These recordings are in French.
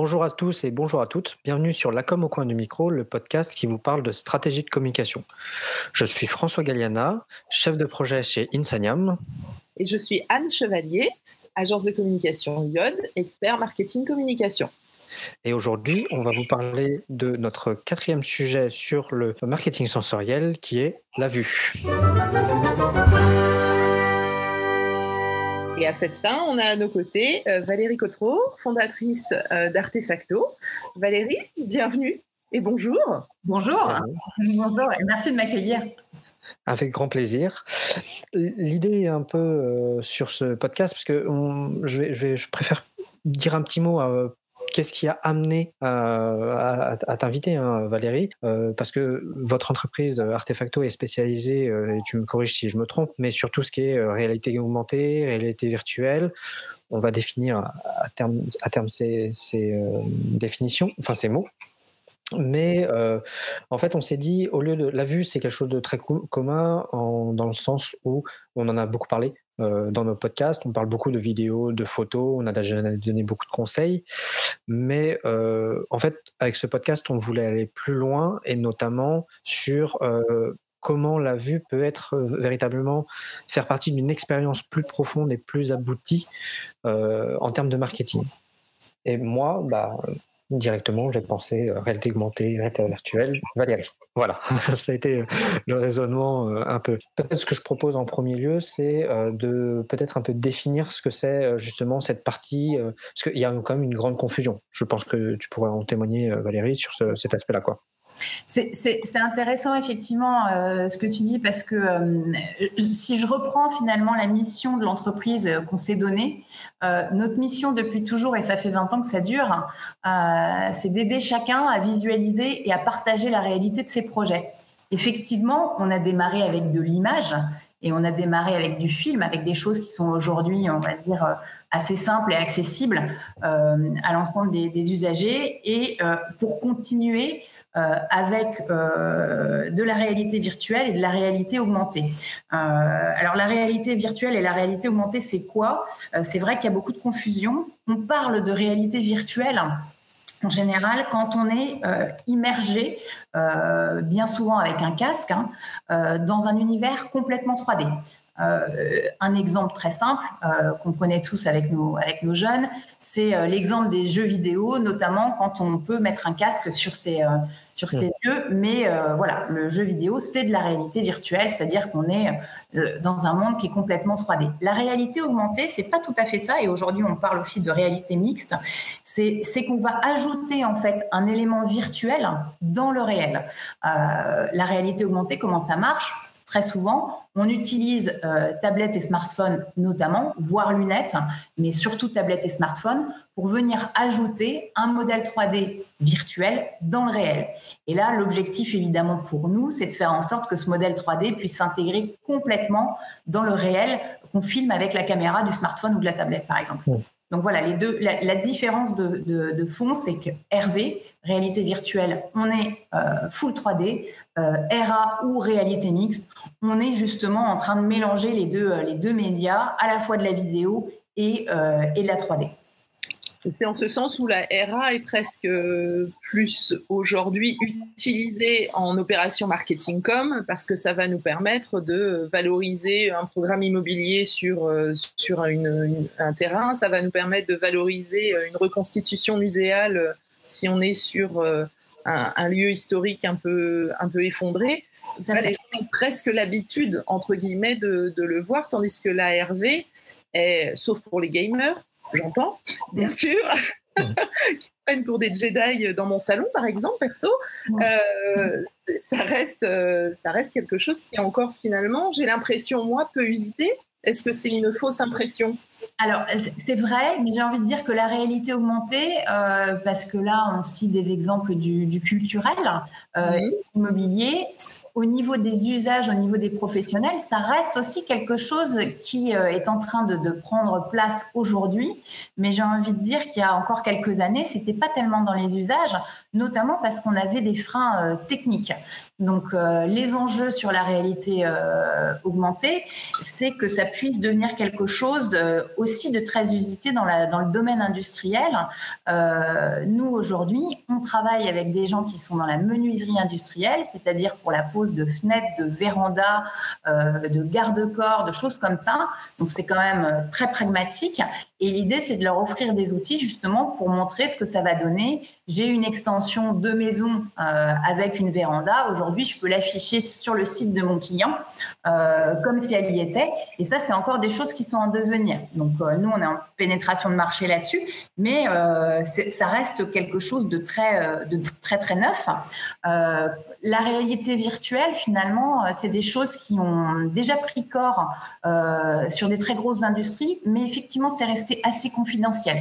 Bonjour à tous et bonjour à toutes. Bienvenue sur La Com au coin du micro, le podcast qui vous parle de stratégie de communication. Je suis François Galliana, chef de projet chez Insaniam. Et je suis Anne Chevalier, agence de communication Yod, expert marketing communication. Et aujourd'hui, on va vous parler de notre quatrième sujet sur le marketing sensoriel qui est la vue. Et à cette fin, on a à nos côtés euh, Valérie Cotreau, fondatrice euh, d'Artefacto. Valérie, bienvenue et bonjour. Bonjour. Bonjour et merci de m'accueillir. Avec grand plaisir. L'idée est un peu euh, sur ce podcast, parce que je, vais, je, préfère dire un petit mot qu'est-ce qui a amené à, t'inviter, hein, Valérie? Euh, Parce que votre entreprise euh, Artefacto est spécialisée, euh, et tu me corriges si je me trompe, mais sur tout ce qui est réalité augmentée, réalité virtuelle. On va définir à terme, à terme ces, définitions, enfin ces mots. Mais en fait, on s'est dit, au lieu de la vue, c'est quelque chose de très commun dans le sens où on en a beaucoup parlé euh, dans nos podcasts. On parle beaucoup de vidéos, de photos, on a déjà donné beaucoup de conseils. Mais euh, en fait, avec ce podcast, on voulait aller plus loin et notamment sur euh, comment la vue peut être véritablement faire partie d'une expérience plus profonde et plus aboutie en termes de marketing. Et moi, bah, directement, j'ai pensé euh, réalité augmentée, réalité virtuelle, Valérie. Voilà, ça a été euh, le raisonnement euh, un peu. Peut-être ce que je propose en premier lieu, c'est de peut-être un peu définir ce que c'est justement cette partie, parce qu'il y a quand même une grande confusion. Je pense que tu pourrais en témoigner, Valérie, sur cet aspect-là. quoi. C'est intéressant effectivement euh, ce que tu dis parce que euh, si je reprends finalement la mission de l'entreprise euh, qu'on s'est donnée, notre mission depuis toujours, et ça fait 20 ans que ça dure, c'est d'aider chacun à visualiser et à partager la réalité de ses projets. Effectivement, on a démarré avec de l'image et on a démarré avec du film, avec des choses qui sont aujourd'hui, on va dire, assez simples et accessibles à l'ensemble des, des, usagers. Et pour continuer, euh, avec euh, de la réalité virtuelle et de la réalité augmentée. Euh, alors la réalité virtuelle et la réalité augmentée, c'est quoi? C'est vrai qu'il y a beaucoup de confusion. On parle de réalité virtuelle en général, quand on est immergé, bien souvent avec un casque, hein, dans un univers complètement 3D. un exemple très simple qu'on connaît tous avec nos, avec nos jeunes, c'est l'exemple des jeux vidéo, notamment quand on peut mettre un casque sur ses, sur ses yeux. Mais euh, voilà, le jeu vidéo, c'est de la réalité virtuelle, c'est-à-dire qu'on est euh, dans un monde qui est complètement 3D. La réalité augmentée, c'est pas tout à fait ça. Et aujourd'hui, on parle aussi de réalité mixte. C'est qu'on va ajouter en fait un élément virtuel dans le réel. Euh, la réalité augmentée, comment ça marche? Très souvent, on utilise euh, tablettes et smartphones notamment, voire lunettes, mais surtout tablettes et smartphones, pour venir ajouter un modèle 3D virtuel dans le réel. Et là, l'objectif évidemment pour nous, c'est de faire en sorte que ce modèle 3D puisse s'intégrer complètement dans le réel qu'on filme avec la caméra du smartphone ou de la tablette, par exemple. Donc voilà, les deux, la, différence de, fond, c'est que RV, réalité virtuelle, on est euh, full 3D, euh, RA ou réalité mixte, on est justement en train de mélanger les deux, euh, les deux médias, à la fois de la vidéo et, et de la 3D. C'est en ce sens où la RA est presque plus aujourd'hui utilisée en opération marketing com parce que ça va nous permettre de valoriser un programme immobilier sur, sur un terrain, ça va nous permettre de valoriser une reconstitution muséale si on est sur un, lieu historique un peu, un peu effondré. Ça a presque l'habitude, entre guillemets, de, de, le voir, tandis que la RV, est, sauf pour les gamers, j'entends, bien sûr, qui prennent pour des Jedi dans mon salon, par exemple, perso, euh, ça, reste, euh, ça reste quelque chose qui est encore finalement, j'ai l'impression, moi, peu usité. Est-ce que c'est une fausse impression? Alors, c'est vrai, mais j'ai envie de dire que la réalité augmentée, euh, parce que là, on cite des exemples du, culturel, immobilier, au niveau des usages, au niveau des professionnels, ça reste aussi quelque chose qui euh, est en train de, prendre place aujourd'hui. Mais j'ai envie de dire qu'il y a encore quelques années, c'était pas tellement dans les usages, notamment parce qu'on avait des freins euh, techniques. Donc, euh, les enjeux sur la réalité euh, augmentée, c'est que ça puisse devenir quelque chose aussi de très usité dans, le domaine industriel. Euh, nous, aujourd'hui, on travaille avec des gens qui sont dans la menuiserie industrielle, c'est-à-dire pour la pose de fenêtres, de vérandas, de garde-corps, de choses comme ça. Donc, c'est quand même très pragmatique. Et l'idée, c'est de leur offrir des outils justement pour montrer ce que ça va donner. J'ai une extension de maison avec une véranda. Aujourd'hui, aujourd'hui, je peux l'afficher sur le site de mon client euh, comme si elle y était. Et ça, c'est encore des choses qui sont en devenir. Donc, euh, nous, on est en pénétration de marché là-dessus, mais euh, ça reste quelque chose de très, de très, très neuf. la réalité virtuelle, finalement, c'est des choses qui ont déjà pris corps sur des très grosses industries, mais effectivement, c'est resté assez confidentiel.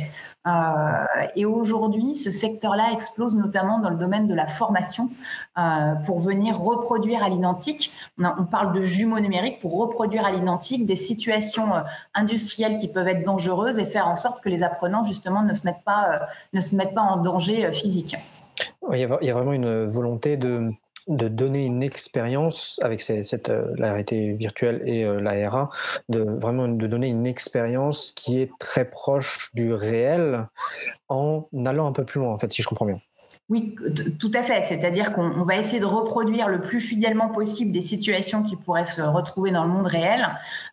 Et aujourd'hui, ce secteur-là explose notamment dans le domaine de la formation pour venir reproduire à l'identique. On, parle de jumeaux numériques pour reproduire à l'identique des situations euh, industrielles qui peuvent être dangereuses et faire en sorte que les apprenants justement ne se mettent pas, ne se mettent pas en danger physique. il y a vraiment une volonté de de donner une expérience avec cette, euh, la réalité virtuelle et euh, la de vraiment de donner une expérience qui est très proche du réel en allant un peu plus loin, en fait, si je comprends bien. Oui, tout à fait. C'est-à-dire qu'on va essayer de reproduire le plus fidèlement possible des situations qui pourraient se retrouver dans le monde réel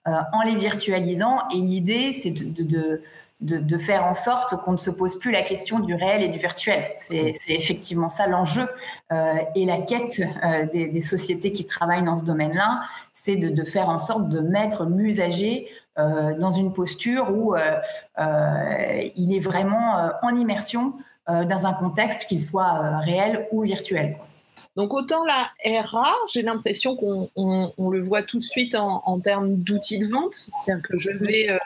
euh, en les virtualisant. Et l'idée, c'est de de, faire en sorte qu'on ne se pose plus la question du réel et du virtuel. C'est effectivement ça l'enjeu euh, et la quête euh, des, sociétés qui travaillent dans ce domaine-là, c'est de, faire en sorte de mettre l'usager euh, dans une posture où il est vraiment en immersion dans un contexte qu'il soit réel ou virtuel. Donc autant la RA, j'ai l'impression qu'on le voit tout de suite en, termes d'outils de vente. C'est-à-dire que je vais, euh,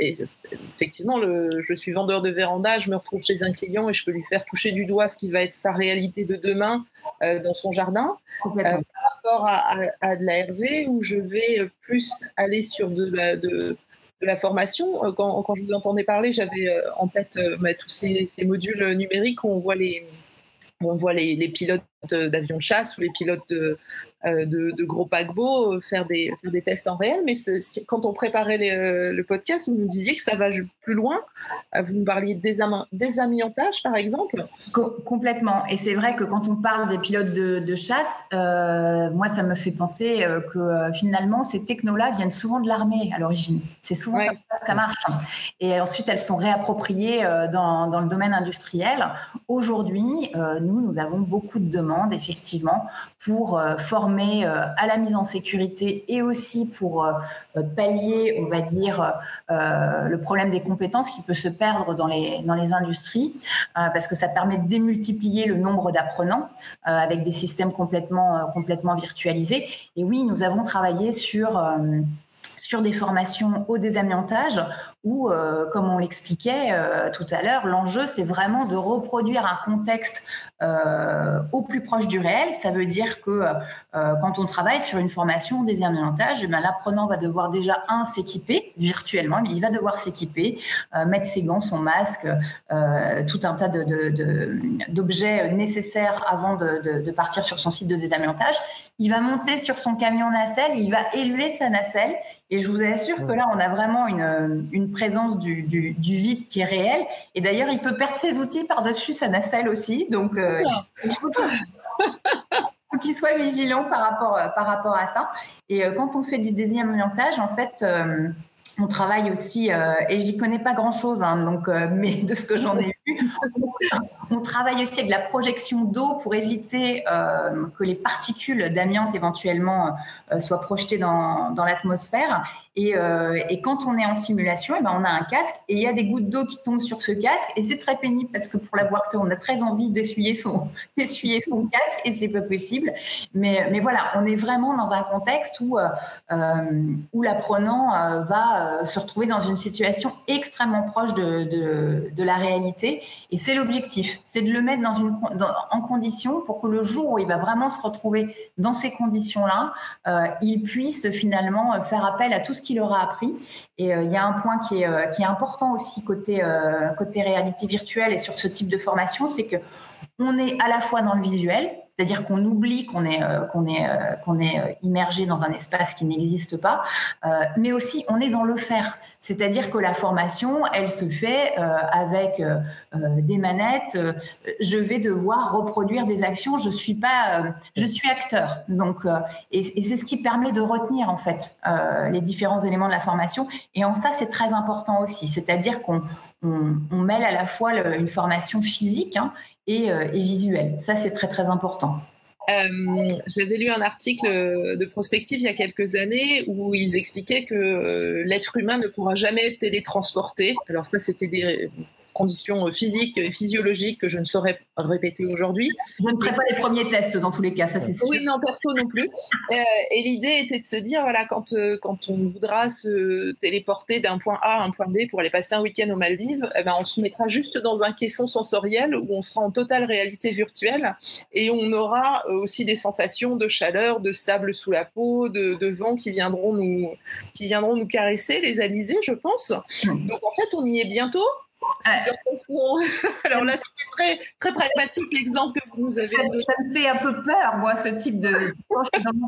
et, effectivement, le, je suis vendeur de véranda, je me retrouve chez un client et je peux lui faire toucher du doigt ce qui va être sa réalité de demain euh, dans son jardin. Euh, par rapport à, de la RV, où je vais plus aller sur de la, de, la formation. Quand, quand, je vous entendais parler, j'avais en tête bah, tous ces, modules numériques où on voit les on voit les, pilotes d'avions de chasse ou les pilotes de, euh, de, gros paquebots euh, faire des, des tests en réel. Mais quand on préparait euh, le podcast, vous nous disiez que ça va plus loin. Vous nous parliez de désamiantage, par exemple. complètement. Et c'est vrai que quand on parle des pilotes de, chasse, moi, ça me fait penser que finalement, ces technos-là viennent souvent de l'armée à l'origine. C'est souvent ça, ça marche. Et ensuite, elles sont réappropriées dans, dans le domaine industriel. Aujourd'hui, nous, nous avons beaucoup de demandes, effectivement, pour former euh, à la mise en sécurité et aussi pour euh, pallier, on va dire, euh, le problème des compétences qui peut se perdre dans les, dans les industries, parce que ça permet de démultiplier le nombre d'apprenants avec des systèmes complètement, complètement virtualisés. Et oui, nous avons travaillé sur sur des formations au désamiantage où, comme on l'expliquait tout à l'heure, l'enjeu, c'est vraiment de reproduire un contexte euh, au plus proche du réel. Ça veut dire que euh, quand on travaille sur une formation des désamiantage, eh ben, l'apprenant va devoir déjà, un, s'équiper virtuellement, mais il va devoir s'équiper, euh, mettre ses gants, son masque, tout un tas d'objets de, nécessaires avant de, partir sur son site de désamiantage. Il va monter sur son camion nacelle, il va élever sa nacelle, et je vous assure que là, on a vraiment une, une présence du, du, du, vide qui est réelle. Et d'ailleurs, il peut perdre ses outils par-dessus sa nacelle aussi. Donc, il faut qu'il soit vigilant par rapport, euh, par rapport à ça. Et euh, quand on fait du désamiantage, en fait, euh, on travaille aussi, et j'y connais pas grand-chose, hein, donc, mais de ce que j'en ai vu, on travaille aussi avec la projection d'eau pour éviter que les particules d'amiante éventuellement soient projetées dans, l'atmosphère. Euh, et, quand on est en simulation, eh ben on a un casque et il y a des gouttes d'eau qui tombent sur ce casque et c'est très pénible parce que pour l'avoir fait, on a très envie d'essuyer son, casque et c'est pas possible. Mais, voilà, on est vraiment dans un contexte où, euh, euh, l'apprenant va se retrouver dans une situation extrêmement proche de la réalité et c'est l'objectif. objectif. C'est de le mettre dans une, en condition pour que le jour où il va vraiment se retrouver dans ces conditions-là, euh, il puisse finalement faire appel à tout ce qu'il aura appris. Et il y a un point qui est, qui est important aussi côté, côté réalité virtuelle et sur ce type de formation, c'est que on est à la fois dans le visuel, c'est-à-dire qu'on oublie qu'on est, euh, qu'on est, euh, qu'on est euh, immergé dans un espace qui n'existe pas, mais aussi on est dans le faire. C'est-à-dire que la formation, elle se fait avec des manettes. je vais devoir reproduire des actions. Je suis pas, je suis acteur. Donc, et, c'est ce qui permet de retenir en fait les différents éléments de la formation. Et en ça, c'est très important aussi. C'est-à-dire qu'on on, mêle à la fois une formation physique hein, euh, et, visuel. Ça, c'est très, très important. Euh, j'avais lu un article de prospective il y a quelques années où ils expliquaient que euh, l'être humain ne pourra jamais être télétransporté. Alors ça, c'était des conditions physiques et physiologiques que je ne saurais répéter aujourd'hui. Je ne ferai pas les premiers tests dans tous les cas, ça c'est sûr. Oui, non, perso non plus. Euh, et l'idée était de se dire, voilà, quand, euh, quand on voudra se téléporter d'un point A à un point B pour aller passer un week-end aux Maldives, eh ben, on se mettra juste dans un caisson sensoriel où on sera en totale réalité virtuelle et on aura euh, aussi des sensations de chaleur, de sable sous la peau, de, de vent qui viendront, nous, qui viendront nous caresser, les alizés, je pense. Hmm. Donc en fait, on y est bientôt. Alors là, c'était très, très pragmatique l'exemple que vous nous avez donné. Ça me fait un peu peur, moi, ce type de.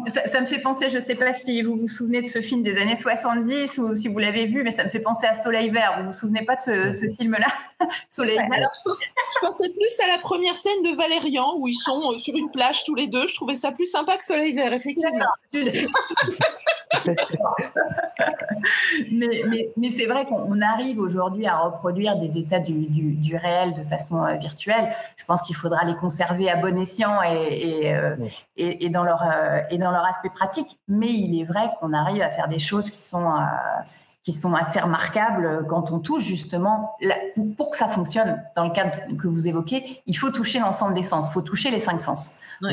ça, me fait penser, je ne sais pas si vous vous souvenez de ce film des années 70 ou si vous l'avez vu, mais ça me fait penser à Soleil Vert. Vous vous souvenez pas de ce, film-là? Soleil Vert. Alors, je, pensais plus à la première scène de Valérian où ils sont euh, sur une plage tous les deux. Je trouvais ça plus sympa que Soleil Vert, effectivement. mais, mais, mais c'est vrai qu'on arrive aujourd'hui à reproduire des états du, du, réel de façon euh, Je pense qu'il faudra les conserver à bon escient et, et, euh, et, dans, leur, euh, et dans leur aspect pratique. Mais il est vrai qu'on arrive à faire des choses qui sont qui sont assez remarquables quand on touche justement, pour que ça fonctionne dans le cadre que vous évoquez, il faut toucher l'ensemble des sens, il faut toucher les cinq sens. Euh,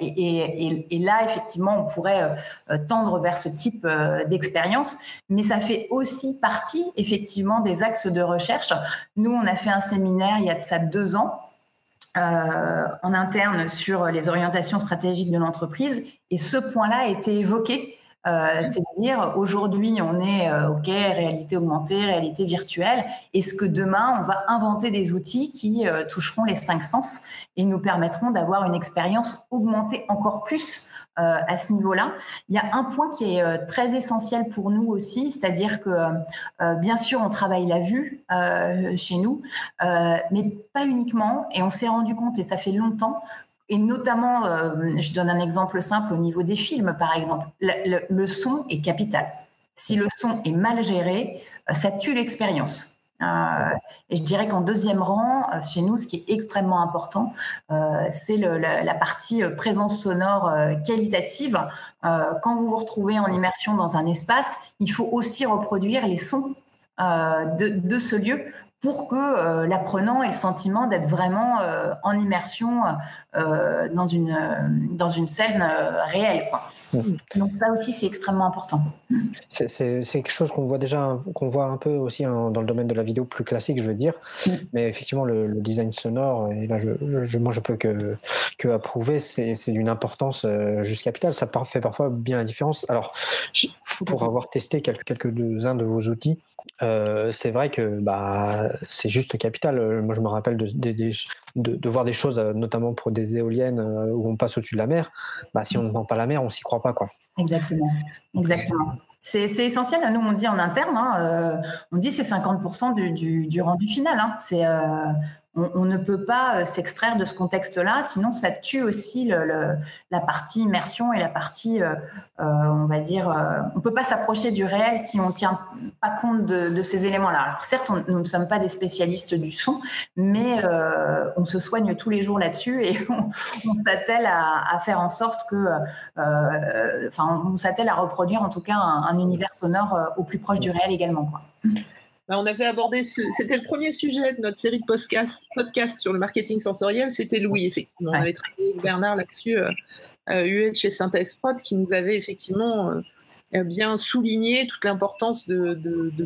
et, là, effectivement, on pourrait euh, tendre vers ce type euh, d'expérience, mais ça fait aussi partie, effectivement, des axes de recherche. Nous, on a fait un séminaire il y a de ça deux ans en interne sur les orientations stratégiques de l'entreprise. Et ce point-là a été évoqué euh, c'est-à-dire, aujourd'hui, on est, euh, OK, réalité augmentée, réalité virtuelle. Est-ce que demain, on va inventer des outils qui euh, toucheront les cinq sens et nous permettront d'avoir une expérience augmentée encore plus à ce niveau-là? Il y a un point qui est très essentiel pour nous aussi, c'est-à-dire que, bien sûr, on travaille la vue chez nous, mais pas uniquement. Et on s'est rendu compte, et ça fait longtemps, et notamment, euh, je donne un exemple simple au niveau des films, par exemple. Le, son est capital. Si le son est mal géré, euh, ça tue l'expérience. Euh, et je dirais qu'en deuxième rang, chez nous, ce qui est extrêmement important, c'est la, partie présence sonore qualitative. quand vous vous retrouvez en immersion dans un espace, il faut aussi reproduire les sons de, de, ce lieu pour que euh, l'apprenant ait le sentiment d'être vraiment euh, en immersion euh, dans, une, dans une scène réelle. Mmh. Donc ça aussi, c'est extrêmement important. C'est quelque chose qu'on voit déjà, qu'on voit un peu aussi dans le domaine de la vidéo plus classique, je veux dire. Mmh. Mais effectivement, le, design sonore, et là, je, je, moi, je peux que, que approuver, c'est d'une importance juste capitale. Ça fait parfois bien la différence. Alors, pour avoir testé quelques, quelques-uns de vos outils, euh, c'est vrai que bah, c'est juste capital. Euh, moi, je me rappelle de, de, voir des choses, euh, notamment pour des éoliennes où on passe au-dessus de la mer. Bah, si on n'entend pas la mer, on s'y croit pas. Quoi. Exactement. Exactement. C'est, essentiel. Nous, on dit en interne, hein, on dit c'est 50% du, du, rendu final. Hein. C'est on, ne peut pas euh, s'extraire de ce contexte-là, sinon ça tue aussi la partie immersion et la partie, euh, euh, on va dire, on ne peut pas s'approcher du réel si on ne tient pas compte de, ces éléments-là. Alors certes, nous ne sommes pas des spécialistes du son, mais on se soigne tous les jours là-dessus et on, s'attelle à, faire en sorte que, enfin, on s'attelle à reproduire en tout cas un, univers sonore au plus proche du réel également. Bah, on avait abordé, c'était le premier sujet de notre série de podcasts podcast sur le marketing sensoriel, c'était Louis, effectivement. On avait travaillé avec Bernard là-dessus, euh, euh, chez Synthèse Prod, qui nous avait effectivement euh, bien souligné toute l'importance de, de,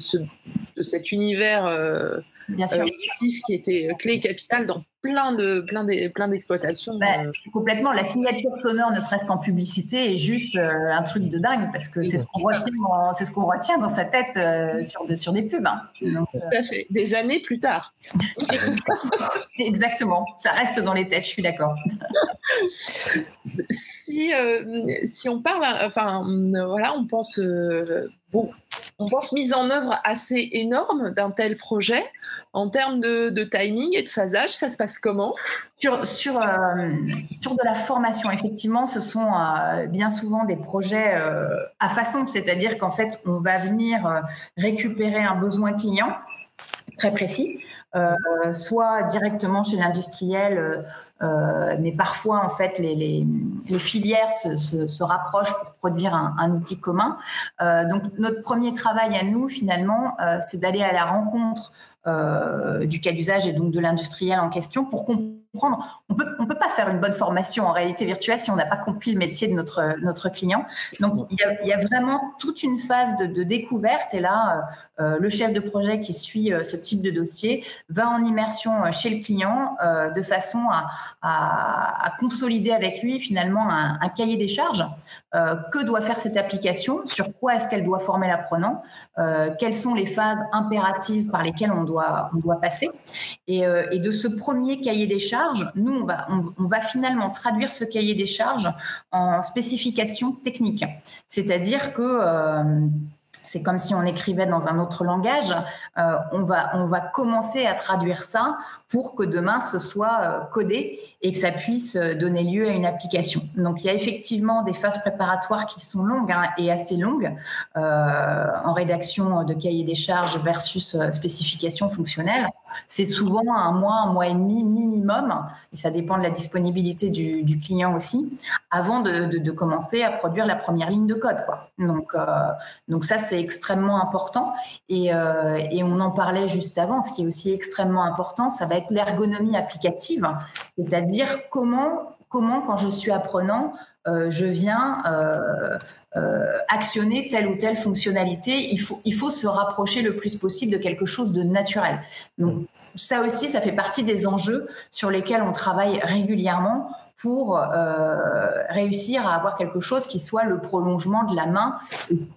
cet univers bien sûr. qui était clé et capital dans plein de plein des plein d'exploitations. Bah, complètement. La signature sonore, ne serait-ce qu'en publicité, est juste un truc de dingue parce que c'est ce qu'on retient, c'est ce qu'on retient dans sa tête sur, de, sur des pubs. Hein. Tout à fait. Des années plus tard. Exactement. Ça reste dans les têtes. Je suis d'accord. si si on parle, enfin voilà, on pense bon, on pense mise en œuvre assez énorme d'un tel projet. En termes de, timing et de phasage, ça se passe comment? Euh, sur de la formation, effectivement, ce sont euh, bien souvent des projets euh, à façon, c'est-à-dire qu'en fait, on va venir récupérer un besoin client très précis, euh, soit directement chez l'industriel, euh, mais parfois en fait les, les, filières se, se, rapprochent pour produire un, un outil commun. Euh, donc notre premier travail à nous finalement, c'est d'aller à la rencontre du cas d'usage et donc de l'industriel en question pour comprendre. On peut, on peut pas faire une bonne formation en réalité virtuelle si on n'a pas compris le métier de notre, notre client. Donc, il y a, il y a vraiment toute une phase de, de découverte. Et là, euh, le chef de projet qui suit euh, ce type de dossier va en immersion euh, chez le client de façon à, consolider avec lui finalement un, cahier des charges. que doit faire cette application? Sur quoi est-ce qu'elle doit former l'apprenant? Quelles sont les phases impératives par lesquelles on doit, passer? Et, de ce premier cahier des charges, nous, on va, finalement traduire ce cahier des charges en spécifications techniques. C'est-à-dire que c'est comme si on écrivait dans un autre langage. Euh, on, va, commencer à traduire ça pour que demain ce soit euh, codé et que ça puisse euh, donner lieu à une application. Donc il y a effectivement des phases préparatoires qui sont longues hein, et assez longues en rédaction de cahier des charges versus spécification fonctionnelle. C'est souvent un mois, un mois et demi minimum, et ça dépend de la disponibilité du, client aussi, avant de, commencer à produire la première ligne de code. Donc, euh, donc ça, c'est extrêmement important. Et, euh, et on en parlait juste avant, ce qui est aussi extrêmement important, ça va l'ergonomie applicative, c'est-à-dire comment, comment, quand je suis apprenant, euh, je viens actionner telle ou telle fonctionnalité. Il faut, il faut se rapprocher le plus possible de quelque chose de naturel. Donc ça aussi, ça fait partie des enjeux sur lesquels on travaille régulièrement pour euh, réussir à avoir quelque chose qui soit le prolongement de la main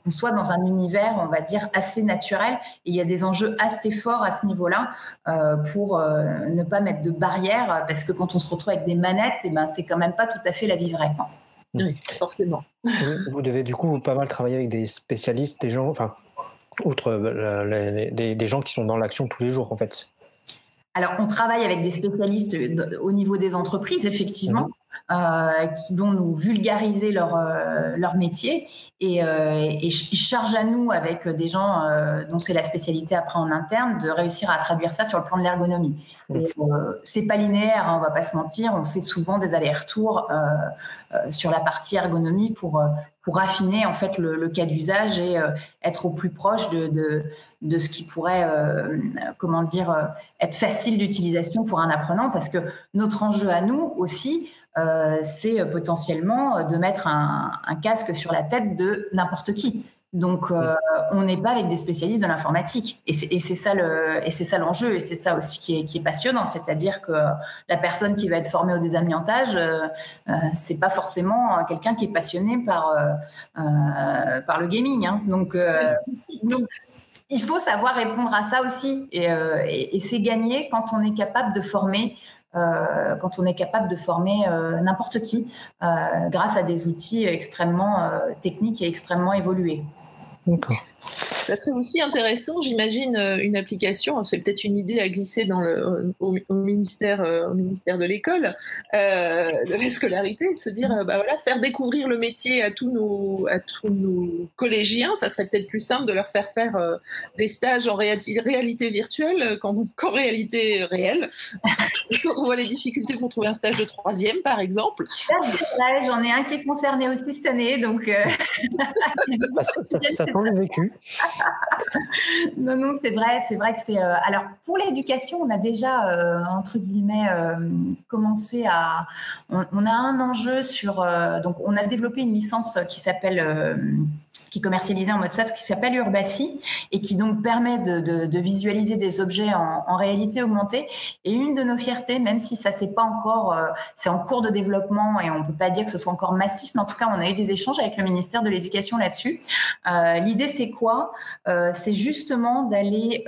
qu'on soit dans un univers, on va dire, assez naturel. Et il y a des enjeux assez forts à ce niveau-là euh, pour euh, ne pas mettre de barrières, parce que quand on se retrouve avec des manettes, et eh ben, c'est quand même pas tout à fait la vie vraie. Oui, forcément. Vous devez du coup pas mal travailler avec des spécialistes, des gens, enfin, outre des, des gens qui sont dans l'action tous les jours, en fait. Alors, on travaille avec des spécialistes au niveau des entreprises, effectivement. Euh, qui vont nous vulgariser leur, euh, leur métier. Et, euh, et, ils chargent à nous, avec des gens dont c'est la spécialité après en interne, de réussir à traduire ça sur le plan de l'ergonomie. c'est pas linéaire, hein, on va pas se mentir, on fait souvent des allers-retours sur la partie ergonomie pour, pour affiner en fait le, cas d'usage et être au plus proche de, de, de ce qui pourrait, comment dire, être facile d'utilisation pour un apprenant, parce que notre enjeu à nous aussi, c'est potentiellement de mettre un, casque sur la tête de n'importe qui. Donc, euh, on n'est pas avec des spécialistes de l'informatique. Et c'est ça l'enjeu. Et c'est ça aussi qui est, passionnant. C'est-à-dire que la personne qui va être formée au désamiantage, euh, c'est pas forcément quelqu'un qui est passionné par, le gaming. Hein. Donc, il faut savoir répondre à ça aussi. Et c'est gagné quand on est capable de former euh, quand on est capable de former euh, n'importe qui euh, grâce à des outils extrêmement techniques et extrêmement évolués. D'accord. Ça serait aussi intéressant, j'imagine, euh, une application, c'est peut-être une idée à glisser dans le, au, ministère, euh, au ministère de l'école, euh, de la scolarité, de se dire, bah voilà, faire découvrir le métier à tous nos, à tous nos collégiens, ça serait peut-être plus simple de leur faire faire des stages en réalité virtuelle qu'en réalité réelle. Quand on voit les difficultés pour trouver un stage de troisième, par exemple. J'en ai un qui est concerné aussi cette année, donc... ça, ça, ça, ça vécu. non, non, c'est vrai, c'est vrai que c'est. Euh, alors, pour l'éducation, on a déjà, euh, entre guillemets, euh, commencé à. On, a un enjeu sur. donc, on a développé une licence qui s'appelle qui est commercialisé en mode SaaS, qui s'appelle Urbacy et qui donc permet de, visualiser des objets en, réalité augmentée. Et une de nos fiertés, même si ça c'est pas encore, euh, c'est en cours de développement et on peut pas dire que ce soit encore massif, mais en tout cas on a eu des échanges avec le ministère de l'Éducation là-dessus. Euh, l'idée c'est quoi? Euh, C'est justement d'aller,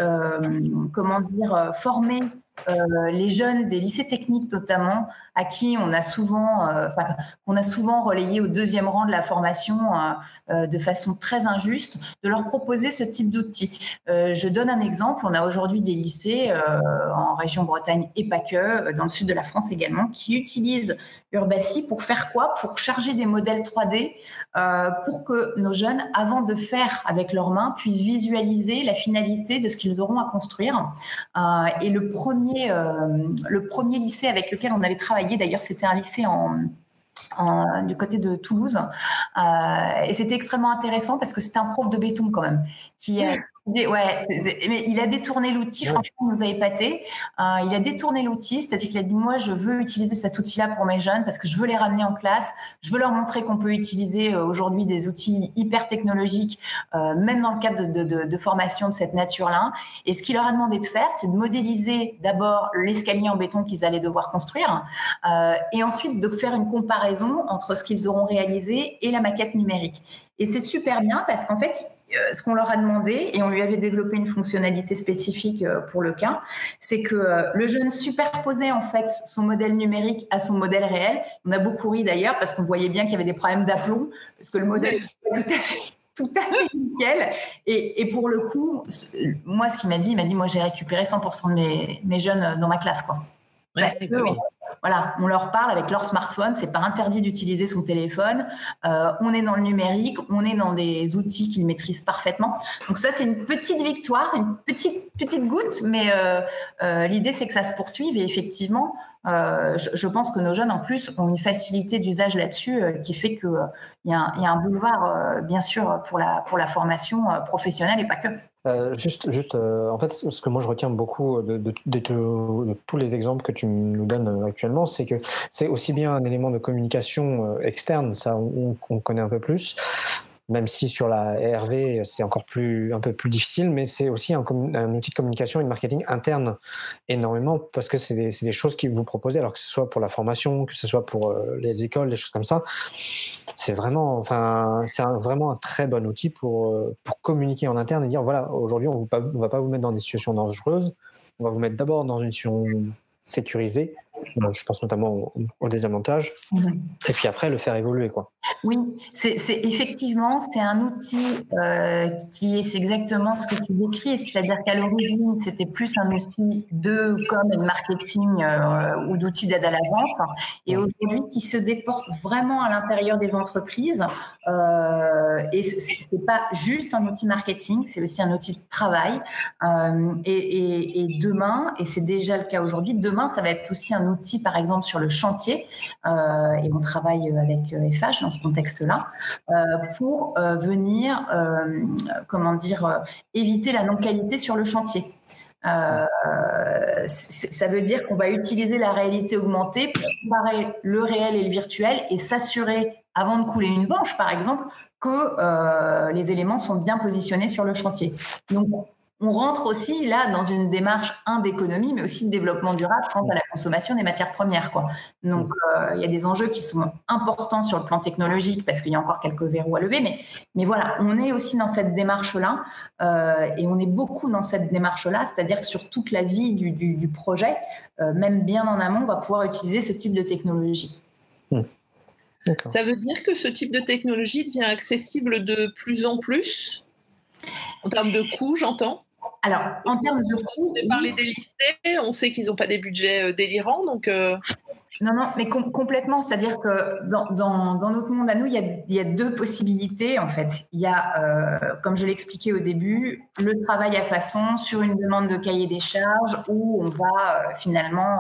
comment dire, former les jeunes des lycées techniques notamment à qui on a souvent, euh, qu'on a souvent relayé au deuxième rang de la formation euh, euh, de façon très injuste, de leur proposer ce type d'outils. je donne un exemple. On a aujourd'hui des lycées en région Bretagne et pas que, dans le sud de la France également, qui utilisent Urbacy pour faire quoi? Pour charger des modèles 3D pour que nos jeunes, avant de faire avec leurs mains, puissent visualiser la finalité de ce qu'ils auront à construire. et le premier, le premier lycée avec lequel on avait travaillé D'ailleurs, c'était un lycée en, du côté de Toulouse. Euh, et c'était extrêmement intéressant parce que c'était un prof de béton quand même, qui, Ouais, mais il a détourné l'outil, franchement, il nous a épaté. Euh, il a détourné l'outil, c'est-à-dire qu'il a dit Moi, je veux utiliser cet outil-là pour mes jeunes parce que je veux les ramener en classe. Je veux leur montrer qu'on peut utiliser euh, aujourd'hui des outils hyper technologiques, euh, même dans le cadre de, de, de, formation de cette nature-là. Et ce qu'il leur a demandé de faire, c'est de modéliser d'abord l'escalier en béton qu'ils allaient devoir construire et ensuite de faire une comparaison entre ce qu'ils auront réalisé et la maquette numérique. Et c'est super bien parce qu'en fait, ce qu'on leur a demandé, et on lui avait développé une fonctionnalité spécifique euh, pour le cas, c'est que euh, le jeune superposait en fait son modèle numérique à son modèle réel. On a beaucoup ri d'ailleurs parce qu'on voyait bien qu'il y avait des problèmes d'aplomb, parce que le modèle tout à fait tout à fait nickel. Et, et, pour le coup, moi, ce qu'il m'a dit, il m'a dit, moi, j'ai récupéré 100% de mes, mes, jeunes dans ma classe, quoi. Parce que, voilà, on leur parle avec leur smartphone, c'est pas interdit d'utiliser son téléphone. Euh, on est dans le numérique, on est dans des outils qu'ils maîtrisent parfaitement. Donc ça, c'est une petite victoire, une petite petite goutte, mais euh, euh, l'idée c'est que ça se poursuive et effectivement, je, pense que nos jeunes en plus ont une facilité d'usage là-dessus qui fait qu'il y, a un boulevard, bien sûr, pour la formation professionnelle et pas que. Euh, juste, euh, en fait, ce que moi je retiens beaucoup de, tous les exemples que tu nous donnes actuellement, c'est que c'est aussi bien un élément de communication euh, externe, ça on connaît un peu plus, même si sur la RV, c'est encore plus, un peu plus difficile, mais c'est aussi un, outil de communication et de marketing interne énormément parce que c'est des, choses qu'ils vous proposez, alors que ce soit pour la formation, que ce soit pour euh, les écoles, des choses comme ça. C'est vraiment, enfin, c'est vraiment un très bon outil pour, euh, pour communiquer en interne et dire voilà, aujourd'hui, on ne va pas vous mettre dans des situations dangereuses, on va vous mettre d'abord dans une situation sécurisée je pense notamment au, désavantage, mhm. et puis après le faire évoluer. Quoi. Oui, c'est effectivement, c'est un outil euh, qui est exactement ce que tu décris, c'est-à-dire qu'à l'origine, c'était plus un outil de com et de marketing euh, ou d'outils d'aide à la vente, et aujourd'hui qui se déporte vraiment à l'intérieur des entreprises, euh, et c'est pas juste un outil marketing, c'est aussi un outil de travail, euh, et, et, et demain, et c'est déjà le cas aujourd'hui, demain, ça va être aussi un outil outil, par exemple, sur le chantier, euh, et on travaille avec FH euh, dans ce contexte-là, euh, pour venir, comment dire, éviter la non-qualité sur le chantier. ça veut dire qu'on va utiliser la réalité augmentée pour comparer le réel et le virtuel et s'assurer, avant de couler une banche, par exemple, que les éléments sont bien positionnés sur le chantier. Donc, on rentre aussi là dans une démarche un d'économie, mais aussi de développement durable quant à la consommation des matières premières. Quoi. Donc euh, il y a des enjeux qui sont importants sur le plan technologique parce qu'il y a encore quelques verrous à lever, mais, mais voilà, on est aussi dans cette démarche-là euh, et on est beaucoup dans cette démarche-là, c'est-à-dire que sur toute la vie du, projet, euh, même bien en amont, on va pouvoir utiliser ce type de technologie. Hmm. Ça veut dire que ce type de technologie devient accessible de plus en plus? En termes de coûts, j'entends? Alors, en termes de coûts. On a parlé des lycées, on sait qu'ils n'ont pas des budgets euh, délirants, donc. Euh, non, non, mais complètement. C'est-à-dire que dans, notre monde à nous, il y, a, deux possibilités, en fait. Il y a, euh, comme je l'expliquais au début, le travail à façon sur une demande de cahier des charges où on va finalement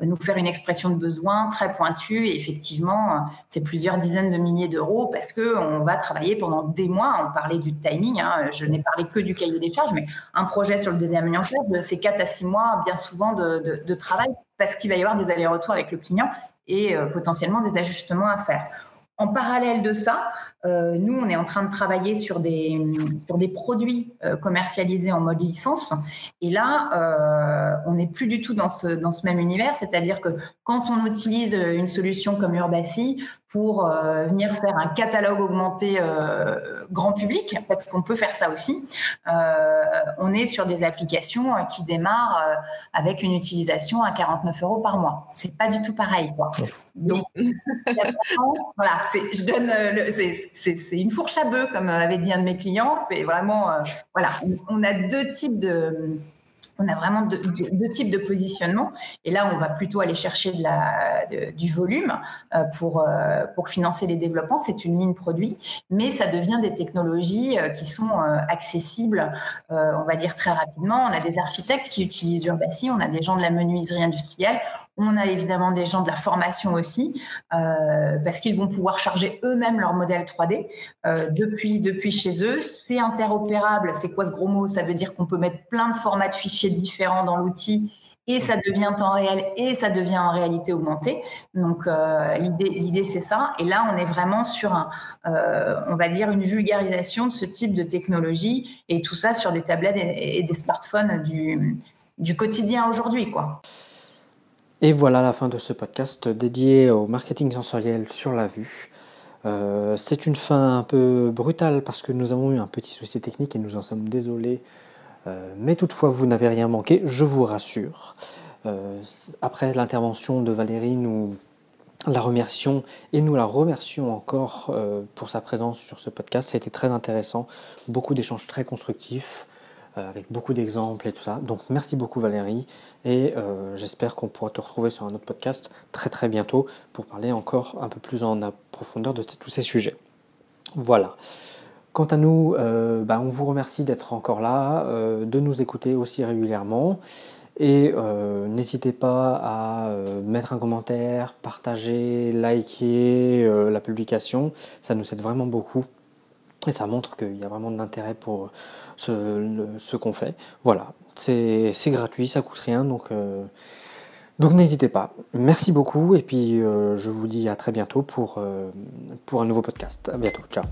nous faire une expression de besoin très pointue. Et effectivement, c'est plusieurs dizaines de milliers d'euros parce qu'on va travailler pendant des mois. On parlait du timing, hein, je n'ai parlé que du cahier des charges, mais un projet sur le million c'est 4 à 6 mois bien souvent de, travail parce qu'il va y avoir des allers-retours avec le client et euh, potentiellement des ajustements à faire. En parallèle de ça, euh, nous, on est en train de travailler sur des, sur des produits euh, commercialisés en mode licence. Et là, euh, on n'est plus du tout dans ce, dans ce même univers. C'est-à-dire que quand on utilise une solution comme Urbacy pour venir faire un catalogue augmenté grand public, parce qu'on peut faire ça aussi, on est sur des applications qui démarrent avec une utilisation à 49 euros par mois. C'est pas du tout pareil. Quoi. Donc, voilà, je donne, c'est une fourche à bœuf, comme avait dit un de mes clients. C'est vraiment, euh, voilà, on a deux types de, on a vraiment deux, types de positionnement. Et là, on va plutôt aller chercher du volume euh, pour, euh, pour financer les développements. C'est une ligne produit, mais ça devient des technologies qui sont accessibles, on va dire très rapidement. On a des architectes qui utilisent Urbacy, on a des gens de la menuiserie industrielle, on a évidemment des gens de la formation aussi, euh, parce qu'ils vont pouvoir charger eux-mêmes leur modèle 3D euh, depuis, chez eux. C'est interopérable. C'est quoi ce gros mot? Ça veut dire qu'on peut mettre plein de formats de fichiers différents dans l'outil et ça devient temps réel et ça devient en réalité augmentée. Donc euh, l'idée, c'est ça. Et là, on est vraiment sur un, on va dire une vulgarisation de ce type de technologie et tout ça sur des tablettes et, des smartphones du, du quotidien aujourd'hui, quoi. Et voilà la fin de ce podcast dédié au marketing sensoriel sur la vue. Euh, c'est une fin un peu brutale parce que nous avons eu un petit souci technique et nous en sommes désolés. Euh, mais toutefois, vous n'avez rien manqué, je vous rassure. Euh, après l'intervention de Valérie, nous la remercions et nous la remercions encore pour sa présence sur ce podcast. Été très intéressant, beaucoup d'échanges très constructifs. Euh, avec beaucoup d'exemples et tout ça. Donc merci beaucoup Valérie et euh, j'espère qu'on pourra te retrouver sur un autre podcast très très bientôt pour parler encore un peu plus en profondeur de tous ces sujets. Voilà. Quant à nous, euh, bah, on vous remercie d'être encore là, de nous écouter aussi régulièrement. Et n'hésitez pas à mettre un commentaire, partager, liker la publication. Ça nous aide vraiment beaucoup. Et ça montre qu'il y a vraiment de l'intérêt pour ce, ce qu'on fait. Voilà, c'est gratuit, ça coûte rien, donc, euh, donc n'hésitez pas. Merci beaucoup et puis euh, je vous dis à très bientôt pour, euh, pour un nouveau podcast. À bientôt, ciao.